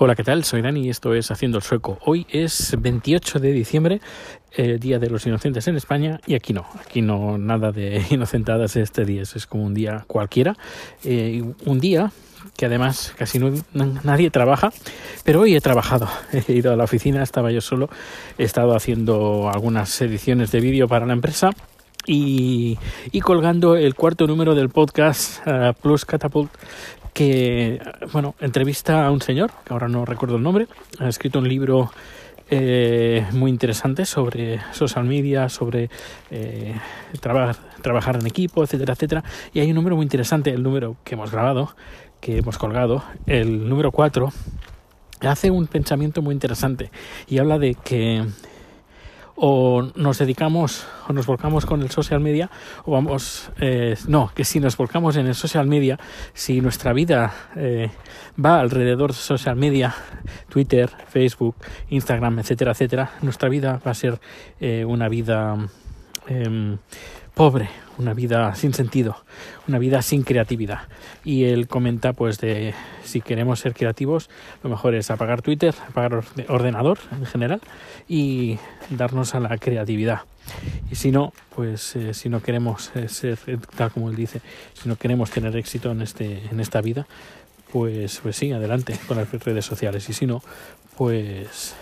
Hola, ¿qué tal? Soy Dani y esto es Haciendo el Sueco. Hoy es 28 de diciembre, eh, Día de los Inocentes en España, y aquí no, aquí no nada de inocentadas este día, es como un día cualquiera, eh, un día que además casi no, nadie trabaja, pero hoy he trabajado, he ido a la oficina, estaba yo solo, he estado haciendo algunas ediciones de vídeo para la empresa y, colgando el cuarto número del podcast uh, Plus Catapult que, bueno, entrevista a un señor, que ahora no recuerdo el nombre, ha escrito un libro eh, muy interesante sobre social media, sobre eh, trabajar en equipo, etcétera, etcétera. Y hay un número muy interesante, el número que hemos grabado, que hemos colgado, el número 4, hace un pensamiento muy interesante y habla de que o nos dedicamos o nos volcamos con el social media o vamos eh, no que si nos volcamos en el social media si nuestra vida eh, va alrededor de social media Twitter Facebook Instagram etcétera etcétera nuestra vida va a ser eh, una vida em, pobre, una vida sin sentido, una vida sin creatividad. Y él comenta pues de si queremos ser creativos, lo mejor es apagar Twitter, apagar ordenador en general y darnos a la creatividad. Y si no, pues eh, si no queremos eh, ser tal como él dice, si no queremos tener éxito en este en esta vida, pues pues sí, adelante con las redes sociales y si no, pues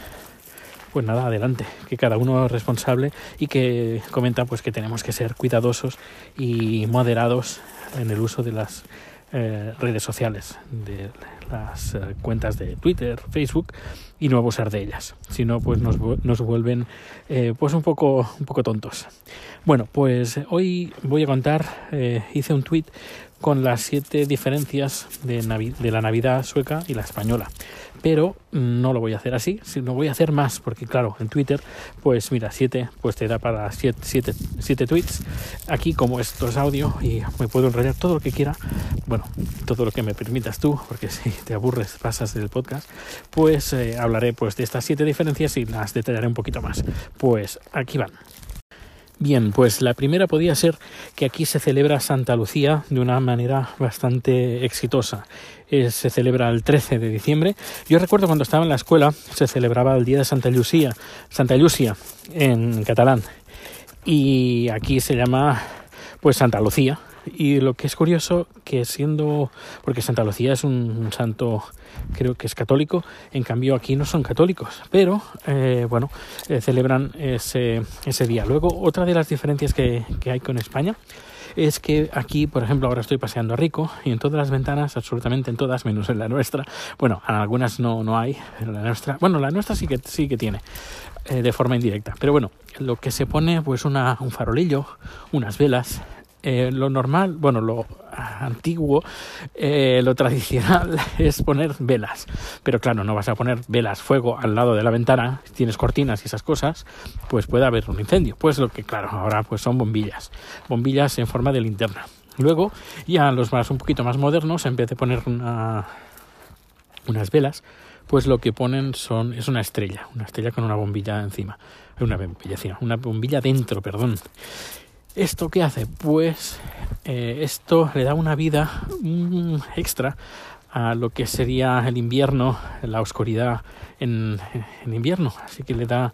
pues nada, adelante, que cada uno es responsable y que comenta pues que tenemos que ser cuidadosos y moderados en el uso de las eh, redes sociales, de las eh, cuentas de Twitter, Facebook y no abusar de ellas, si no pues nos, nos vuelven eh, pues un poco un poco tontos. Bueno, pues hoy voy a contar, hice un tweet con las siete diferencias de, la Navidad sueca y la española pero no lo voy a hacer así, sino voy a hacer más, porque claro, en Twitter, pues mira, 7, pues te da para 7 siete, siete, tweets. Aquí, como esto es audio y me puedo enrollar todo lo que quiera, bueno, todo lo que me permitas tú, porque si te aburres, pasas del podcast, pues eh, hablaré pues de estas siete diferencias y las detallaré un poquito más. Pues aquí van. Bien, pues la primera podía ser que aquí se celebra Santa Lucía de una manera bastante exitosa. Eh, se celebra el 13 de diciembre. Yo recuerdo cuando estaba en la escuela se celebraba el día de Santa Lucía, Santa Lucia en catalán. Y aquí se llama pues Santa Lucía, y lo que es curioso que siendo, porque Santa Lucía es un, santo, creo que es católico, en cambio aquí no son católicos, pero eh, bueno, eh, celebran ese, ese día. Luego, otra de las diferencias que, que hay con España es que aquí, por ejemplo, ahora estoy paseando a Rico y en todas las ventanas, absolutamente en todas, menos en la nuestra, bueno, en algunas no, no hay, pero la nuestra, bueno, la nuestra sí que, sí que tiene, eh, de forma indirecta, pero bueno, lo que se pone, pues una, un farolillo, unas velas, eh, lo normal, bueno, lo antiguo, eh, lo tradicional es poner velas. Pero claro, no vas a poner velas, fuego al lado de la ventana, si tienes cortinas y esas cosas, pues puede haber un incendio. Pues lo que, claro, ahora pues son bombillas, bombillas en forma de linterna. Luego, ya los más un poquito más modernos, en vez de poner una, unas velas, pues lo que ponen son es una estrella, una estrella con una bombilla encima, una bombilla encima, una bombilla dentro, perdón. ¿Esto qué hace? Pues eh, esto le da una vida extra a lo que sería el invierno, la oscuridad en, en invierno. Así que le da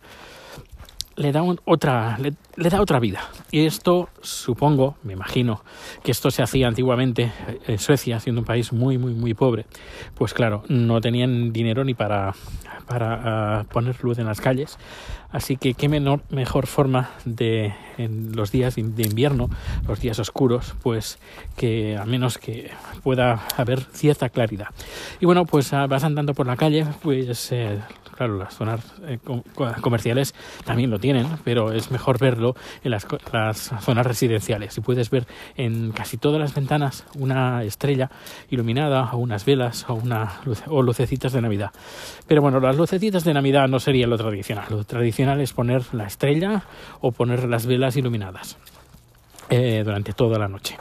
le da otra le, da otra vida. Y esto supongo me imagino que esto se hacía antiguamente en Suecia siendo un país muy muy muy pobre. Pues claro no tenían dinero ni para para ah, poner luz en las calles. Así que qué menor, mejor forma de en los días de invierno los días oscuros pues que al menos que pueda haber cierta claridad y bueno pues ah, vas andando por la calle pues eh, claro, las zonas eh, comerciales también lo tienen, pero es mejor verlo en las, zonas residenciales. Y puedes ver en casi todas las ventanas una estrella iluminada o unas velas o, una o lucecitas de Navidad. Pero bueno, las lucecitas de Navidad no sería lo tradicional. Lo tradicional es poner la estrella o poner las velas iluminadas eh, durante toda la noche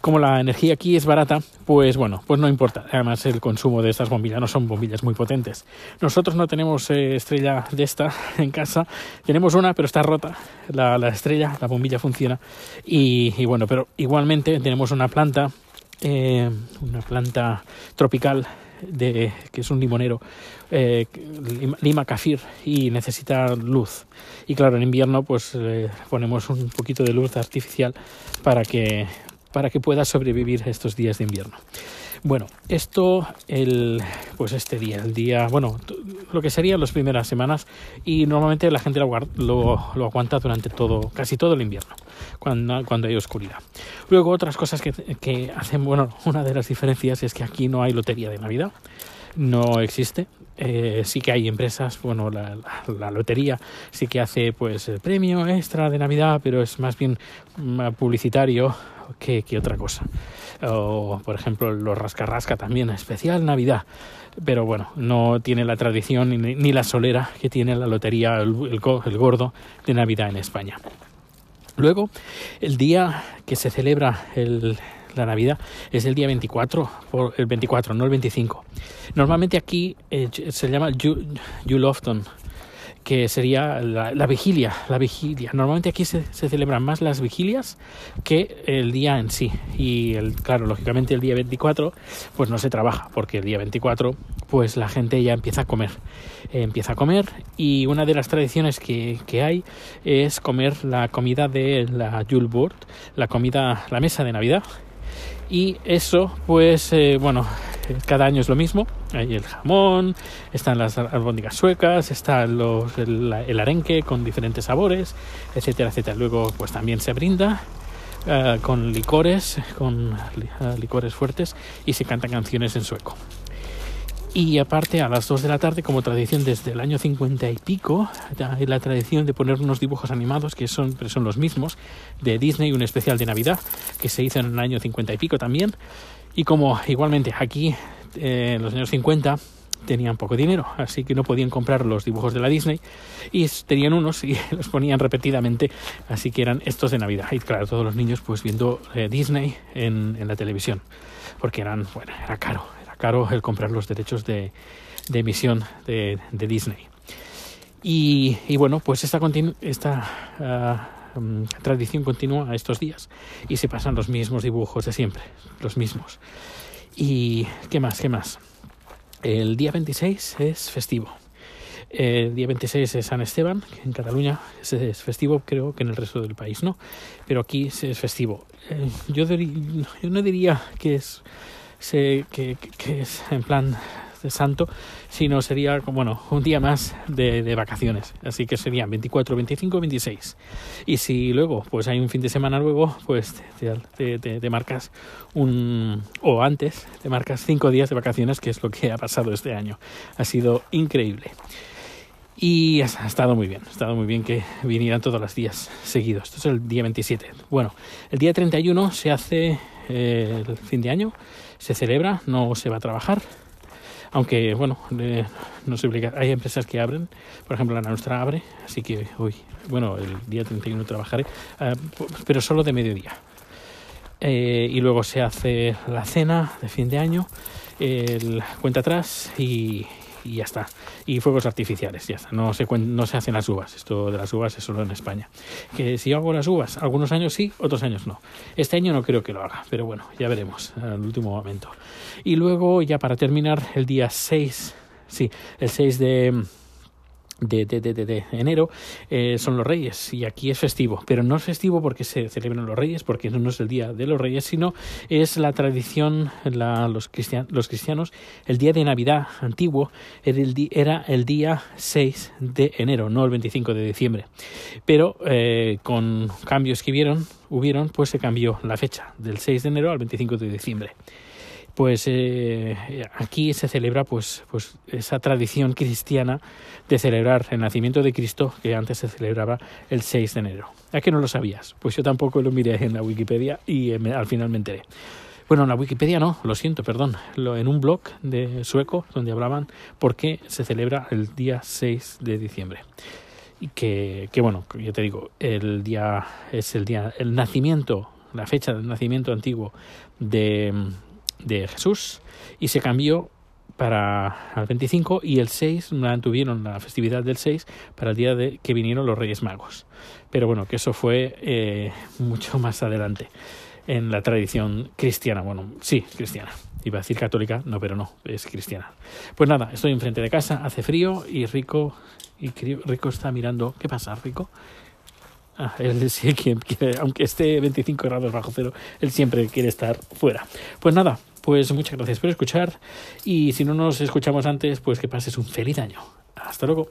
como la energía aquí es barata, pues bueno, pues no importa. Además, el consumo de estas bombillas no son bombillas muy potentes. Nosotros no tenemos eh, estrella de esta en casa. Tenemos una, pero está rota. La, estrella, la bombilla funciona. Y, bueno, pero igualmente tenemos una planta, eh, una planta tropical de, que es un limonero, eh, lima kafir y necesita luz. Y claro, en invierno pues ponemos un poquito de luz artificial para que, para que pueda sobrevivir estos días de invierno. Bueno, esto, el, pues este día, el día, bueno, lo que serían las primeras semanas y normalmente la gente lo, lo, aguanta durante todo, casi todo el invierno, cuando, cuando hay oscuridad. Luego otras cosas que, que hacen, bueno, una de las diferencias es que aquí no hay lotería de Navidad, no existe, eh, sí que hay empresas, bueno, la, lotería sí que hace pues el premio extra de Navidad, pero es más bien mm, publicitario que, que otra cosa o por ejemplo los rascarrasca también, especial Navidad. Pero bueno, no tiene la tradición ni, la solera que tiene la lotería, el, gordo de Navidad en España. Luego, el día que se celebra la Navidad es el día 24, el 24, no el 25. Normalmente aquí eh, se llama Julofton, que sería la, vigilia, la vigilia. Normalmente aquí se, celebran más las vigilias que el día en sí. Y claro, lógicamente el día 24 pues no se trabaja, porque el día 24 pues la gente ya empieza a comer. empieza a comer y una de las tradiciones que, que, hay es comer la comida de la Yule la comida, la mesa de Navidad. Y eso, pues, eh, bueno, cada año es lo mismo. Hay el jamón, están las albóndigas suecas, está los, el, arenque con diferentes sabores, etcétera, etcétera. Luego, pues también se brinda uh, con licores, con uh, licores fuertes y se cantan canciones en sueco. Y aparte, a las 2 de la tarde, como tradición desde el año 50 y pico, hay la tradición de poner unos dibujos animados que son, son los mismos, de Disney, un especial de Navidad, que se hizo en el año 50 y pico también, y como igualmente aquí eh, en los años 50 tenían poco dinero, así que no podían comprar los dibujos de la Disney y tenían unos y los ponían repetidamente, así que eran estos de Navidad. Y claro, todos los niños pues viendo eh, Disney en, en, la televisión, porque eran, bueno, era caro, caro el comprar los derechos de, emisión de, Disney. Y, bueno, pues esta, esta uh, tradición continua a estos días y se pasan los mismos dibujos de siempre, los mismos. ¿Y qué más? ¿Qué más? El día 26 es festivo. El día 26 es San Esteban, en Cataluña es festivo, creo que en el resto del país no, pero aquí es festivo. Eh, yo, yo no diría que es, que, que es en plan de santo, sino sería bueno, un día más de, vacaciones. Así que serían 24, 25, 26. Y si luego pues hay un fin de semana luego, pues te, te, marcas un... o antes, te marcas cinco días de vacaciones, que es lo que ha pasado este año. Ha sido increíble. Y ha estado muy bien, ha estado muy bien que vinieran todos los días seguidos. Esto es el día 27. Bueno, el día 31 se hace eh, el fin de año, se celebra, no se va a trabajar aunque bueno, no se obliga. Hay empresas que abren, por ejemplo la nuestra abre, así que hoy, bueno, el día 31 trabajaré, uh, pero solo de mediodía. Eh, y luego se hace la cena de fin de año, el cuenta atrás y, y ya está. Y fuegos artificiales, ya está. No se, no se hacen las uvas. Esto de las uvas es solo en España. Que si hago las uvas, algunos años sí, otros años no. Este año no creo que lo haga, pero bueno, ya veremos al último momento. Y luego, ya para terminar, el día 6, sí, el 6 de de, enero eh, son los Reyes y aquí es festivo, pero no es festivo porque se celebran los Reyes, porque no es el día de los Reyes, sino es la tradición, la, los, los cristianos, el día de Navidad antiguo era el, día 6 de enero, no el 25 de diciembre. Pero eh, con cambios que hubieron, hubieron, pues se cambió la fecha del 6 de enero al 25 de diciembre pues eh, aquí se celebra pues, pues esa tradición cristiana de celebrar el nacimiento de Cristo que antes se celebraba el 6 de enero. ¿A qué no lo sabías? Pues yo tampoco lo miré en la Wikipedia y eh, al final me enteré. Bueno, en la Wikipedia no, lo siento, perdón. En un blog de sueco donde hablaban por qué se celebra el día 6 de diciembre. Y que, que bueno, ya te digo, el día es el día, el nacimiento, la fecha del nacimiento antiguo de de Jesús y se cambió para el 25 y el 6 mantuvieron la festividad del 6 para el día de que vinieron los Reyes Magos. Pero bueno, que eso fue eh, mucho más adelante en la tradición cristiana. Bueno, sí, cristiana. Iba a decir católica, no, pero no, es cristiana. Pues nada, estoy enfrente de casa, hace frío y Rico, y Rico está mirando. ¿Qué pasa, Rico? Ah, él sí, quien, aunque esté 25 grados bajo cero, él siempre quiere estar fuera. Pues nada, pues muchas gracias por escuchar y si no nos escuchamos antes, pues que pases un feliz año. Hasta luego.